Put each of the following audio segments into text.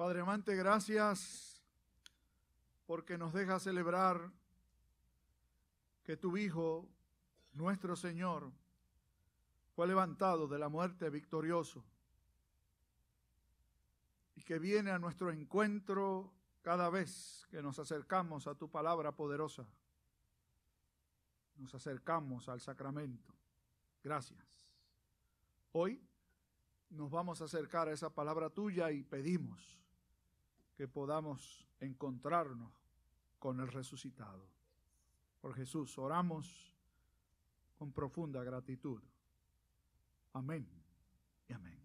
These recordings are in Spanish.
Padre amante, gracias porque nos deja celebrar que tu Hijo, nuestro Señor, fue levantado de la muerte victorioso y que viene a nuestro encuentro cada vez que nos acercamos a tu palabra poderosa. Nos acercamos al sacramento. Gracias. Hoy nos vamos a acercar a esa palabra tuya y pedimos que podamos encontrarnos con el resucitado. Por Jesús, oramos con profunda gratitud. Amén y amén.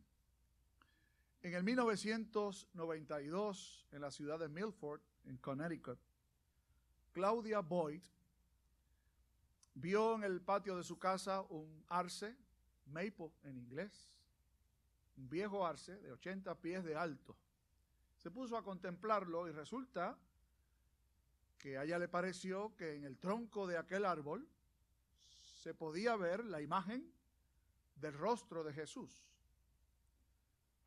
En el 1992, en la ciudad de Milford, en Connecticut, Claudia Boyd vio en el patio de su casa un arce, maple en inglés, un viejo arce de 80 pies de alto, se puso a contemplarlo y resulta que a ella le pareció que en el tronco de aquel árbol se podía ver la imagen del rostro de Jesús.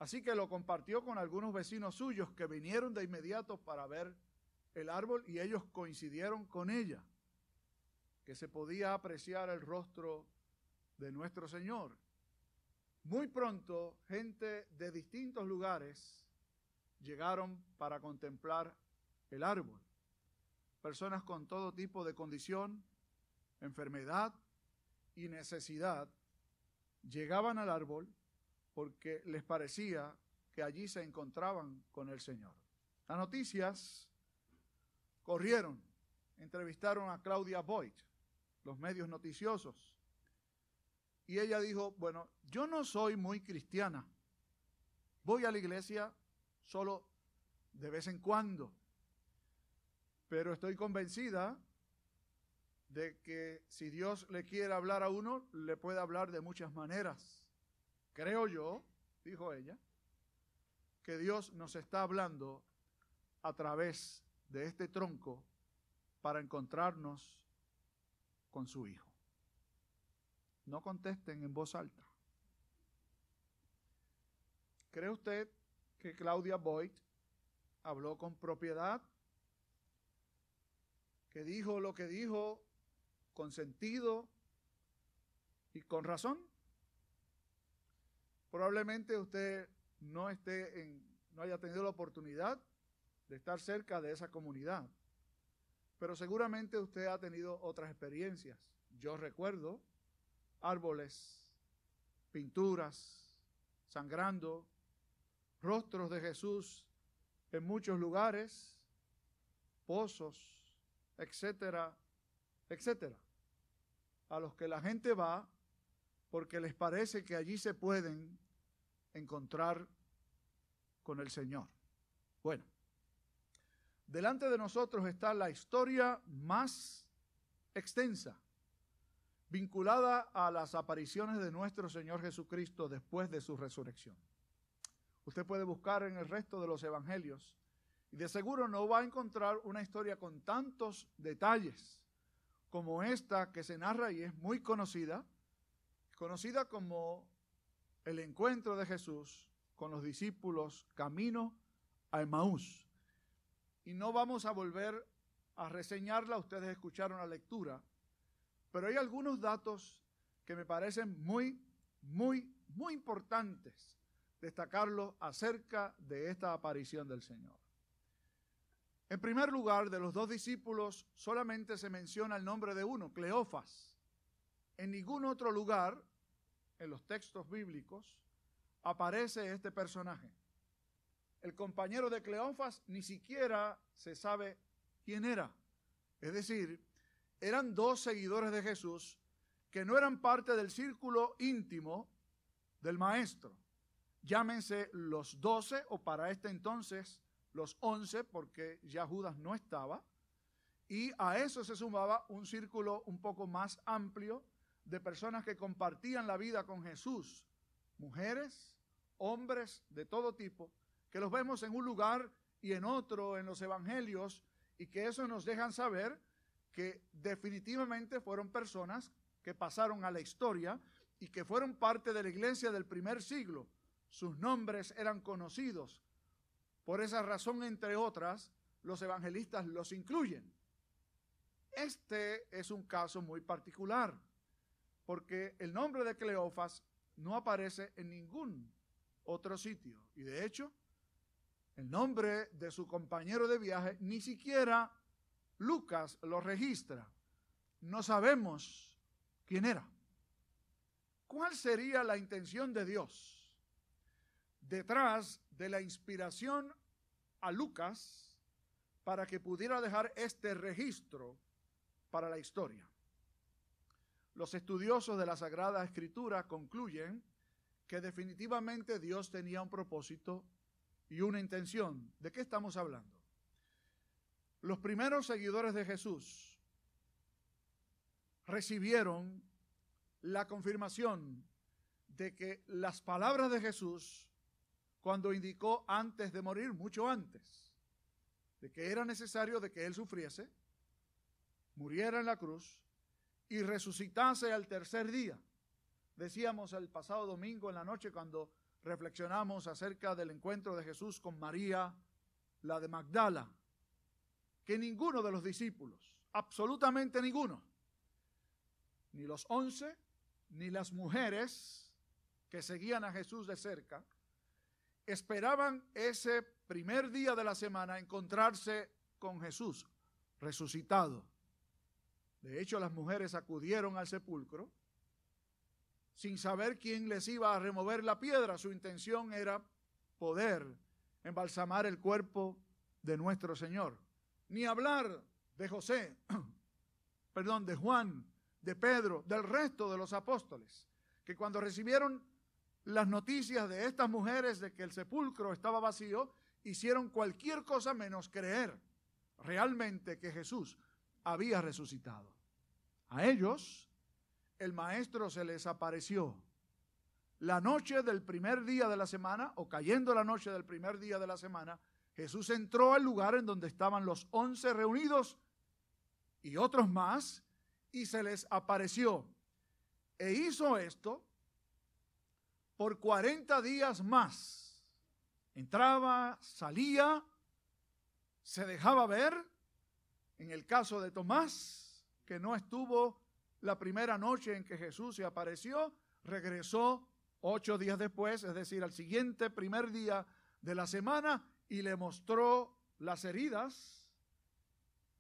Así que lo compartió con algunos vecinos suyos que vinieron de inmediato para ver el árbol y ellos coincidieron con ella, que se podía apreciar el rostro de nuestro Señor. Muy pronto, gente de distintos lugares llegaron para contemplar el árbol. Personas con todo tipo de condición, enfermedad y necesidad llegaban al árbol porque les parecía que allí se encontraban con el Señor. Las noticias corrieron, entrevistaron a Claudia Boyd, los medios noticiosos, y ella dijo, bueno, yo no soy muy cristiana, voy a la iglesia solo de vez en cuando. Pero estoy convencida de que si Dios le quiere hablar a uno, le puede hablar de muchas maneras. Creo yo, dijo ella, que Dios nos está hablando a través de este tronco para encontrarnos con su Hijo. No contesten en voz alta. ¿Cree usted que Claudia Boyd habló con propiedad, que dijo lo que dijo con sentido y con razón. Probablemente usted no esté no haya tenido la oportunidad de estar cerca de esa comunidad, pero seguramente usted ha tenido otras experiencias. Yo recuerdo árboles, pinturas, sangrando, rostros de Jesús en muchos lugares, pozos, etcétera, etcétera, a los que la gente va porque les parece que allí se pueden encontrar con el Señor. Bueno, delante de nosotros está la historia más extensa vinculada a las apariciones de nuestro Señor Jesucristo después de su resurrección. Usted puede buscar en el resto de los evangelios y de seguro no va a encontrar una historia con tantos detalles como esta que se narra y es muy conocida, conocida como el encuentro de Jesús con los discípulos camino a Emaús. Y no vamos a volver a reseñarla, ustedes escucharon la lectura, pero hay algunos datos que me parecen muy, muy, muy importantes destacarlo acerca de esta aparición del Señor. En primer lugar, de los dos discípulos solamente se menciona el nombre de uno, Cleofas. En ningún otro lugar, en los textos bíblicos, aparece este personaje. El compañero de Cleofas ni siquiera se sabe quién era. Es decir, eran dos seguidores de Jesús que no eran parte del círculo íntimo del maestro llámense los doce o para este entonces los once, porque ya Judas no estaba, y a eso se sumaba un círculo un poco más amplio de personas que compartían la vida con Jesús, mujeres, hombres de todo tipo, que los vemos en un lugar y en otro en los evangelios, y que eso nos dejan saber que definitivamente fueron personas que pasaron a la historia y que fueron parte de la iglesia del primer siglo sus nombres eran conocidos Por esa razón, entre otras, los evangelistas los incluyen. Este es un caso muy particular, porque el nombre de Cleofas no aparece en ningún otro sitio. Y de hecho, el nombre de su compañero de viaje ni siquiera Lucas lo registra. No sabemos quién era. ¿Cuál sería la intención de Dios detrás de la inspiración a Lucas para que pudiera dejar este registro para la historia? Los estudiosos de la Sagrada Escritura concluyen que definitivamente Dios tenía un propósito y una intención. ¿De qué estamos hablando? Los primeros seguidores de Jesús recibieron la confirmación de que las palabras de Jesús, cuando indicó antes de morir, mucho antes, de que era necesario de que Él sufriese, muriera en la cruz y resucitase al tercer día. Decíamos el pasado domingo en la noche cuando reflexionamos acerca del encuentro de Jesús con María, la de Magdala, que ninguno de los discípulos, absolutamente ninguno, ni los once, ni las mujeres que seguían a Jesús de cerca, esperaban ese primer día de la semana encontrarse con Jesús resucitado. De hecho, las mujeres acudieron al sepulcro sin saber quién les iba a remover la piedra. Su intención era poder embalsamar el cuerpo de nuestro Señor. Ni hablar de José, perdón, de Juan, de Pedro, del resto de los apóstoles, que cuando recibieron las noticias de estas mujeres de que el sepulcro estaba vacío, hicieron cualquier cosa menos creer realmente que Jesús había resucitado. A ellos el maestro se les apareció la noche del primer día de la semana, o cayendo la noche del primer día de la semana, Jesús entró al lugar en donde estaban los once reunidos y otros más, y se les apareció. E hizo esto por 40 días más. Entraba, salía, se dejaba ver. En el caso de Tomás, que no estuvo la primera noche en que Jesús se apareció, regresó ocho días después, es decir, al siguiente primer día de la semana, y le mostró las heridas,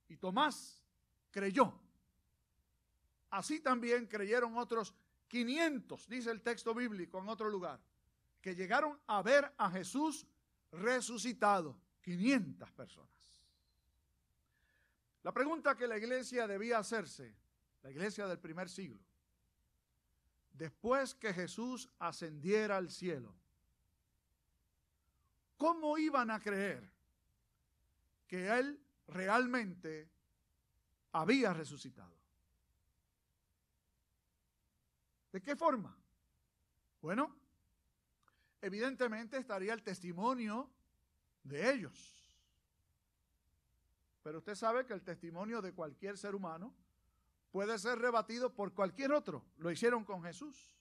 y Tomás creyó. Así también creyeron otros 500, dice el texto bíblico en otro lugar, que llegaron a ver a Jesús resucitado. 500 personas. La pregunta que la iglesia debía hacerse la iglesia del primer siglo, después que Jesús ascendiera al cielo, ¿cómo iban a creer que Él realmente había resucitado? ¿De qué forma? Bueno, evidentemente estaría el testimonio de ellos. Pero usted sabe que el testimonio de cualquier ser humano puede ser rebatido por cualquier otro. Lo hicieron con Jesús.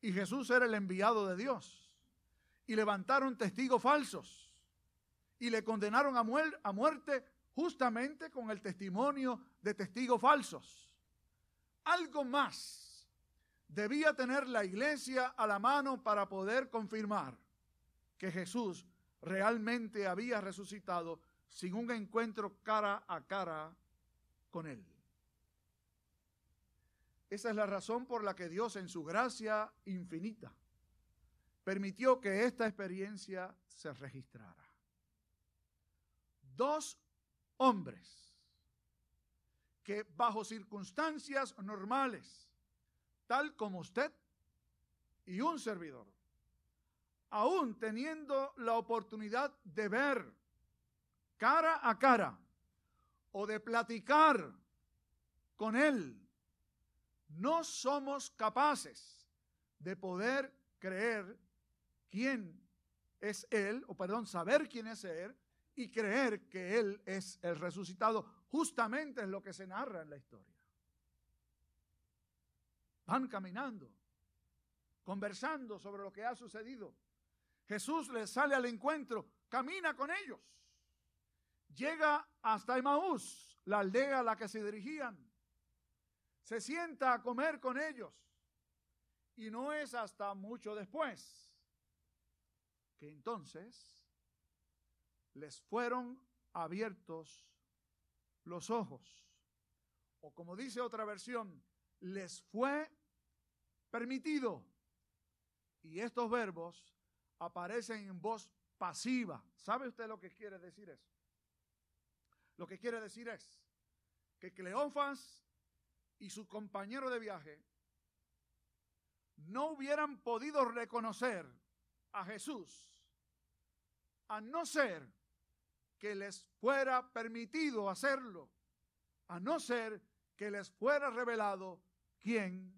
Y Jesús era el enviado de Dios. Y levantaron testigos falsos. Y le condenaron a, muerte justamente con el testimonio de testigos falsos. Algo más debía tener la iglesia a la mano para poder confirmar que Jesús realmente había resucitado sin un encuentro cara a cara con él. Esa es la razón por la que Dios en su gracia infinita permitió que esta experiencia se registrara. Dos hombres que bajo circunstancias normales, tal como usted y un servidor, aún teniendo la oportunidad de ver cara a cara o de platicar con Él no somos capaces de poder creer quién es Él, o perdón, saber quién es Él y creer que Él es el resucitado. Justamente es lo que se narra en la historia. Van caminando, conversando sobre lo que ha sucedido. Jesús les sale al encuentro, camina con ellos. Llega hasta Emaús, la aldea a la que se dirigían. Se sienta a comer con ellos. Y no es hasta mucho después que entonces les fueron abiertos los ojos. O como dice otra versión, les fue permitido. Y estos verbos aparecen en voz pasiva. ¿Sabe usted lo que quiere decir eso? Lo que quiere decir es que Cleofas y su compañero de viaje no hubieran podido reconocer a Jesús a no ser que les fuera permitido hacerlo, a no ser que les fuera revelado quién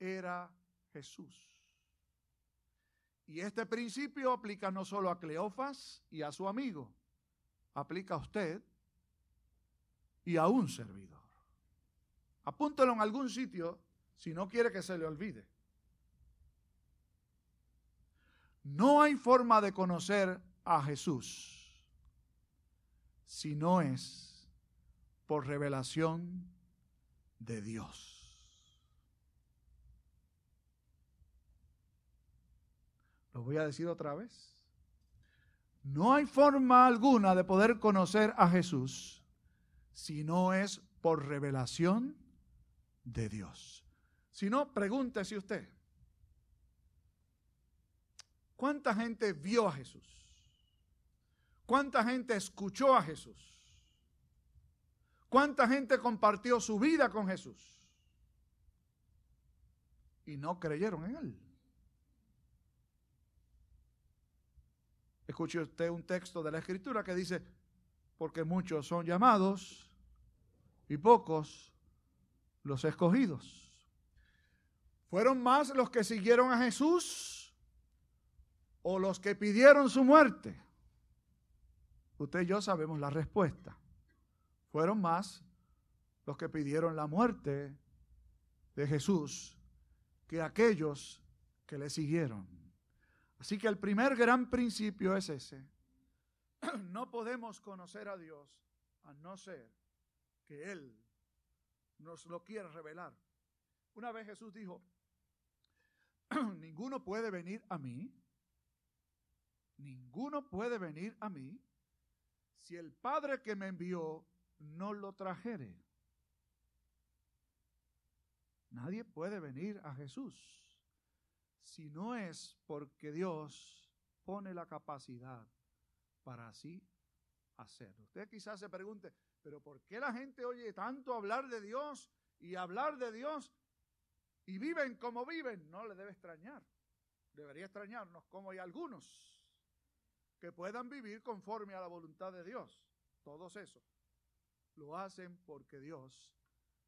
era Jesús. Y este principio aplica no solo a Cleofas y a su amigo, aplica a usted y a un servidor. Apúntelo en algún sitio si no quiere que se le olvide. No hay forma de conocer a Jesús si no es por revelación de Dios. Lo voy a decir otra vez. No hay forma alguna de poder conocer a Jesús si no es por revelación de Dios. Si no, pregúntese usted. ¿Cuánta gente vio a Jesús? ¿Cuánta gente escuchó a Jesús? ¿Cuánta gente compartió su vida con Jesús? Y no creyeron en Él. Escuche usted un texto de la Escritura que dice, porque muchos son llamados y pocos los escogidos. ¿Fueron más los que siguieron a Jesús o los que pidieron su muerte? Usted y yo sabemos la respuesta. Fueron más los que pidieron la muerte de Jesús que aquellos que le siguieron. Así que el primer gran principio es ese. No podemos conocer a Dios a no ser que Él nos lo quiera revelar. Una vez Jesús dijo, ninguno puede venir a mí, ninguno puede venir a mí si el Padre que me envió no lo trajere. Nadie puede venir a Jesús si no es porque Dios pone la capacidad para así hacerlo. Usted quizás se pregunte, pero ¿por qué la gente oye tanto hablar de Dios y hablar de Dios y viven como viven? No le debe extrañar. Debería extrañarnos como hay algunos que puedan vivir conforme a la voluntad de Dios. Todos esos lo hacen porque Dios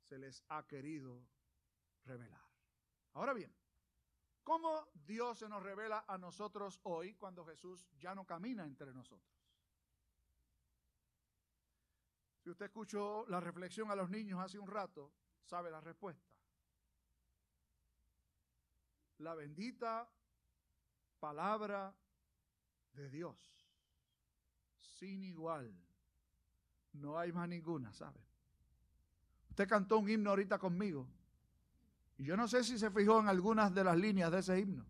se les ha querido revelar. Ahora bien, ¿cómo Dios se nos revela a nosotros hoy cuando Jesús ya no camina entre nosotros? Si usted escuchó la reflexión a los niños hace un rato, sabe la respuesta. La bendita palabra de Dios, sin igual. No hay más ninguna, ¿sabe? Usted cantó un himno ahorita conmigo. Yo no sé si se fijó en algunas de las líneas de ese himno.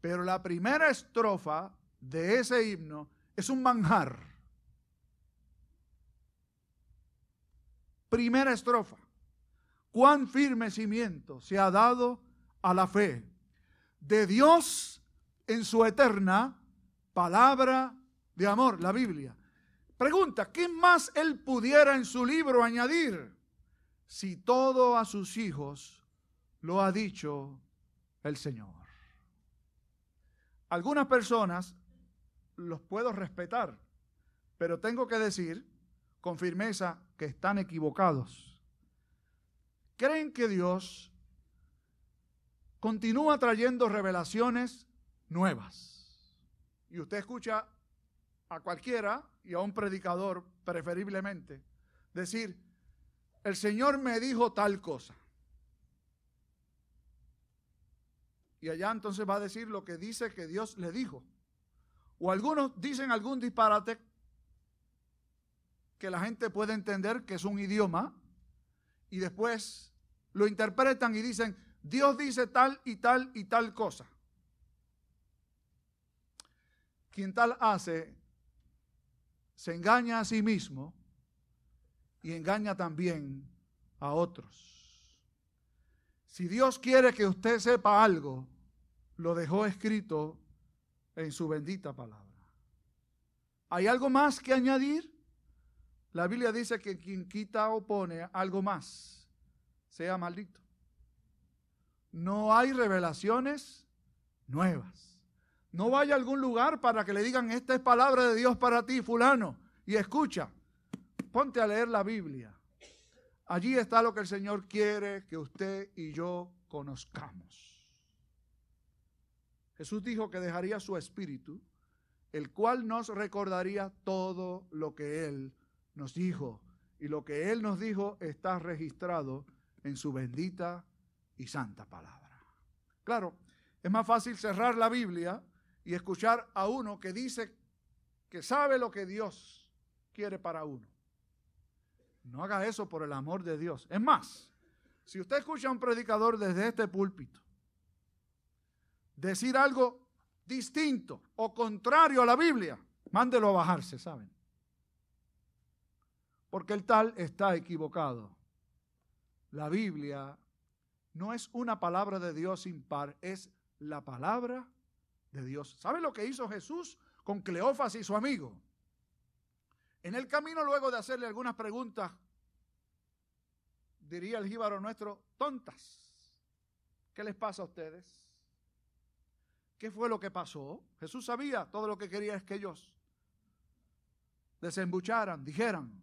Pero la primera estrofa de ese himno es un manjar. Primera estrofa. Cuán firme cimiento se ha dado a la fe de Dios en su eterna palabra de amor, la Biblia. Pregunta, ¿qué más él pudiera en su libro añadir si todo a sus hijos lo ha dicho el Señor? Algunas personas los puedo respetar, pero tengo que decir con firmeza que están equivocados. Creen que Dios continúa trayendo revelaciones nuevas y usted escucha a cualquiera y a un predicador preferiblemente decir, el Señor me dijo tal cosa. Y allá entonces va a decir lo que dice que Dios le dijo. O algunos dicen algún disparate que la gente puede entender que es un idioma y después lo interpretan y dicen, Dios dice tal y tal y tal cosa. Quien tal hace, se engaña a sí mismo y engaña también a otros. Si Dios quiere que usted sepa algo, lo dejó escrito en su bendita palabra. ¿Hay algo más que añadir? La Biblia dice que quien quita o pone algo más, sea maldito. No hay revelaciones nuevas. No vaya a algún lugar para que le digan, esta es palabra de Dios para ti, fulano. Y escucha, ponte a leer la Biblia. Allí está lo que el Señor quiere que usted y yo conozcamos. Jesús dijo que dejaría su espíritu, el cual nos recordaría todo lo que Él nos dijo. Y lo que Él nos dijo está registrado en su bendita y santa palabra. Claro, es más fácil cerrar la Biblia y escuchar a uno que dice que sabe lo que Dios quiere para uno. No haga eso por el amor de Dios. Es más, si usted escucha a un predicador desde este púlpito decir algo distinto o contrario a la Biblia, mándelo a bajarse, ¿saben? Porque el tal está equivocado. La Biblia no es una palabra de Dios impar, es la palabra de Dios. ¿Sabe lo que hizo Jesús con Cleófas y su amigo? En el camino, luego de hacerle algunas preguntas, diría el jíbaro nuestro, tontas. ¿Qué les pasa a ustedes? ¿Qué fue lo que pasó? Jesús sabía todo lo que quería es que ellos desembucharan, dijeran.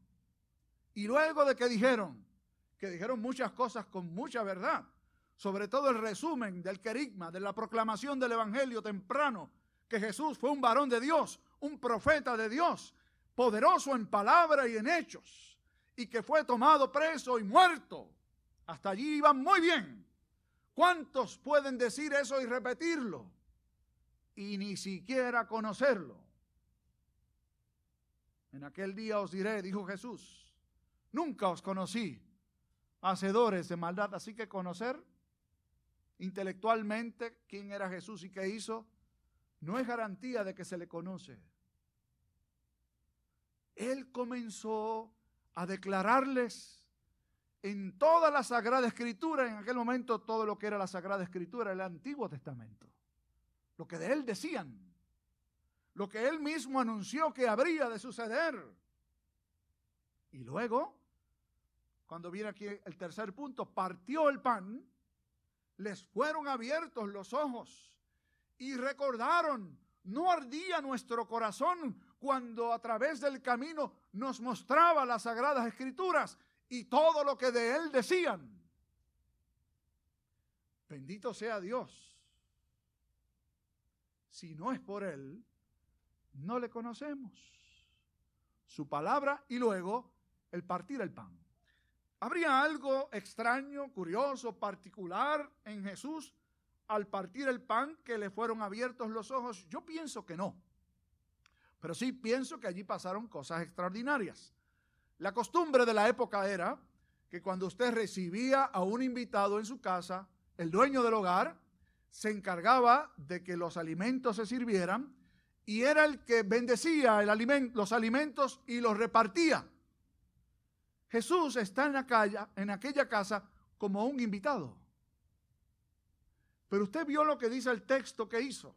Y luego de que dijeron, que dijeron muchas cosas con mucha verdad, sobre todo el resumen del querigma, de la proclamación del Evangelio temprano, que Jesús fue un varón de Dios, un profeta de Dios, poderoso en palabra y en hechos, y que fue tomado preso y muerto. Hasta allí iban muy bien. ¿Cuántos pueden decir eso y repetirlo? Y ni siquiera conocerlo. En aquel día os diré, dijo Jesús, nunca os conocí, hacedores de maldad. Así que conocer intelectualmente quién era Jesús y qué hizo, no es garantía de que se le conoce. Él comenzó a declararles en toda la Sagrada Escritura, en aquel momento todo lo que era la Sagrada Escritura, el Antiguo Testamento, lo que de él decían, lo que él mismo anunció que habría de suceder. Y luego, cuando viene aquí el tercer punto, partió el pan les fueron abiertos los ojos y recordaron, no ardía nuestro corazón cuando a través del camino nos mostraba las sagradas escrituras y todo lo que de él decían. Bendito sea Dios. Si no es por él, no le conocemos. Su palabra y luego el partir el pan. ¿Habría algo extraño, curioso, particular en Jesús al partir el pan que le fueron abiertos los ojos? Yo pienso que no. Pero sí pienso que allí pasaron cosas extraordinarias. La costumbre de la época era que cuando usted recibía a un invitado en su casa, el dueño del hogar se encargaba de que los alimentos se sirvieran y era el que bendecía los alimentos y los repartía. Jesús está en, la en aquella casa como un invitado. Pero usted vio lo que dice el texto que hizo.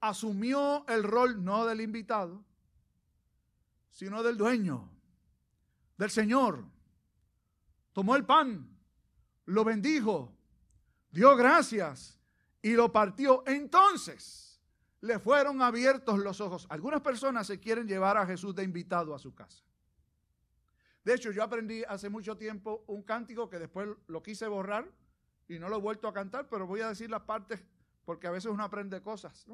Asumió el rol no del invitado, sino del dueño, del Señor. Tomó el pan, lo bendijo, dio gracias y lo partió. Entonces le fueron abiertos los ojos. Algunas personas se quieren llevar a Jesús de invitado a su casa. De hecho, yo aprendí hace mucho tiempo un cántico que después lo quise borrar y no lo he vuelto a cantar, pero voy a decir las partes porque a veces uno aprende cosas.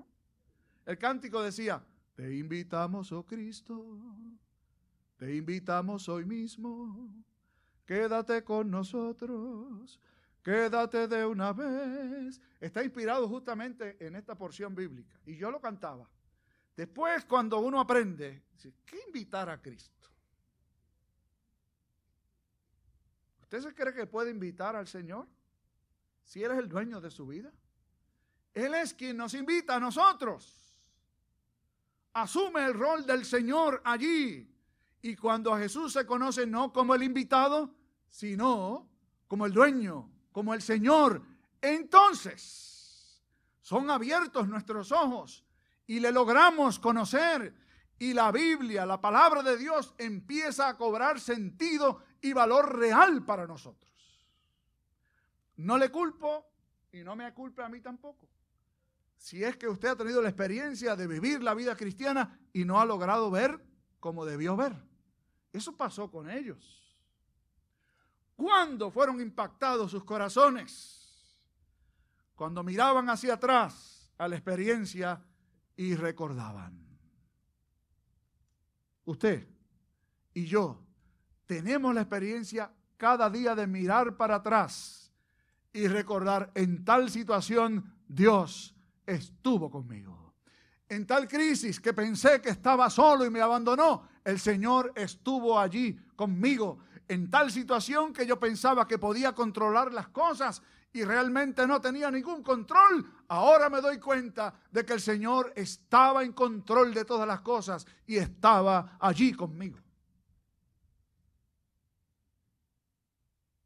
El cántico decía, te invitamos, oh Cristo, te invitamos hoy mismo, quédate con nosotros, quédate de una vez. Está inspirado justamente en esta porción bíblica. Y yo lo cantaba. Después, cuando uno aprende, ¿qué invitar a Cristo? ¿Usted se cree que puede invitar al Señor? Si Él es el dueño de su vida. Él es quien nos invita a nosotros. Asume el rol del Señor allí. Y cuando a Jesús se conoce no como el invitado, sino como el dueño, como el Señor, entonces son abiertos nuestros ojos y le logramos conocer y la Biblia, la palabra de Dios, empieza a cobrar sentido y valor real para nosotros. No le culpo y no me culpe a mí tampoco. Si es que usted ha tenido la experiencia de vivir la vida cristiana y no ha logrado ver como debió ver. Eso pasó con ellos. ¿Cuándo fueron impactados sus corazones? Cuando miraban hacia atrás a la experiencia y recordaban. Usted y yo tenemos la experiencia cada día de mirar para atrás y recordar en tal situación Dios estuvo conmigo. En tal crisis que pensé que estaba solo y me abandonó, el Señor estuvo allí conmigo. En tal situación que yo pensaba que podía controlar las cosas y realmente no tenía ningún control, ahora me doy cuenta de que el Señor estaba en control de todas las cosas y estaba allí conmigo.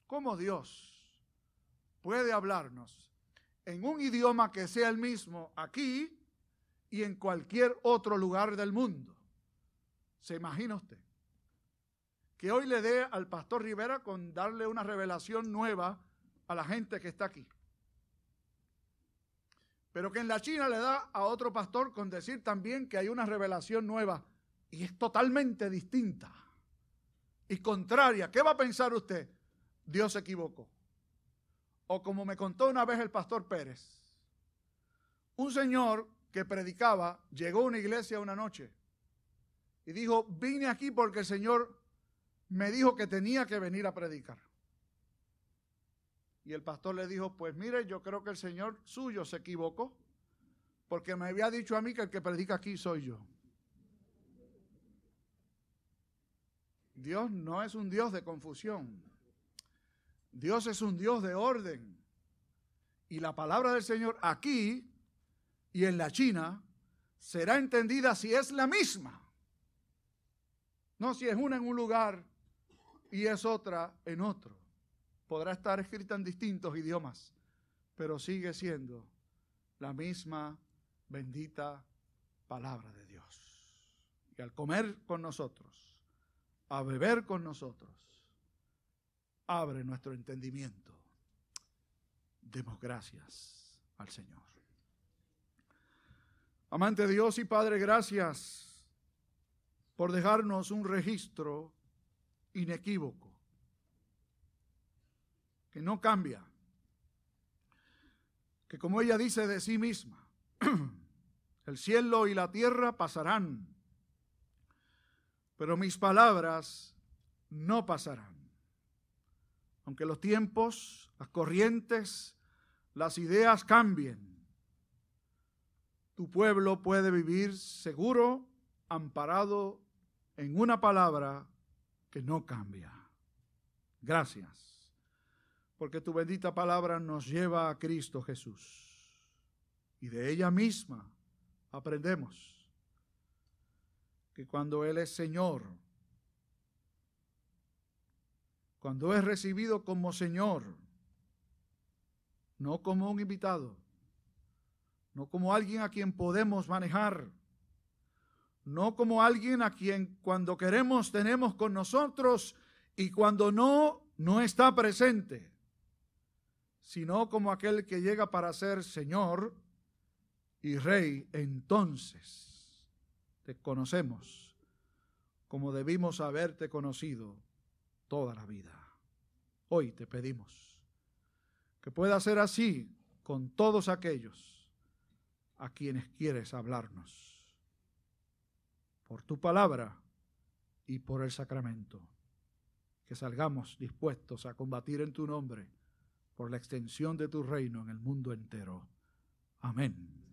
¿Cómo Dios puede hablarnos en un idioma que sea el mismo aquí y en cualquier otro lugar del mundo? ¿Se imagina usted? Que hoy le dé al pastor Rivera con darle una revelación nueva a la gente que está aquí. Pero que en la China le da a otro pastor con decir también que hay una revelación nueva y es totalmente distinta y contraria. ¿Qué va a pensar usted? Dios se equivocó. O como me contó una vez el pastor Pérez, un señor que predicaba llegó a una iglesia una noche y dijo, vine aquí porque el Señor me dijo que tenía que venir a predicar. Y el pastor le dijo, pues mire, yo creo que el Señor suyo se equivocó, porque me había dicho a mí que el que predica aquí soy yo. Dios no es un Dios de confusión. Dios es un Dios de orden. Y la palabra del Señor aquí y en la China será entendida si es la misma. No si es una en un lugar y es otra en otro podrá estar escrita en distintos idiomas, pero sigue siendo la misma bendita palabra de Dios. Y al comer con nosotros, a beber con nosotros, abre nuestro entendimiento. Demos gracias al Señor. Amante Dios y Padre, gracias por dejarnos un registro inequívoco que no cambia, que como ella dice de sí misma, el cielo y la tierra pasarán, pero mis palabras no pasarán. Aunque los tiempos, las corrientes, las ideas cambien, tu pueblo puede vivir seguro, amparado en una palabra que no cambia. Gracias porque tu bendita palabra nos lleva a Cristo Jesús. Y de ella misma aprendemos que cuando Él es Señor, cuando es recibido como Señor, no como un invitado, no como alguien a quien podemos manejar, no como alguien a quien cuando queremos tenemos con nosotros y cuando no, no está presente sino como aquel que llega para ser Señor y Rey, entonces te conocemos como debimos haberte conocido toda la vida. Hoy te pedimos que pueda ser así con todos aquellos a quienes quieres hablarnos, por tu palabra y por el sacramento, que salgamos dispuestos a combatir en tu nombre por la extensión de tu reino en el mundo entero. Amén.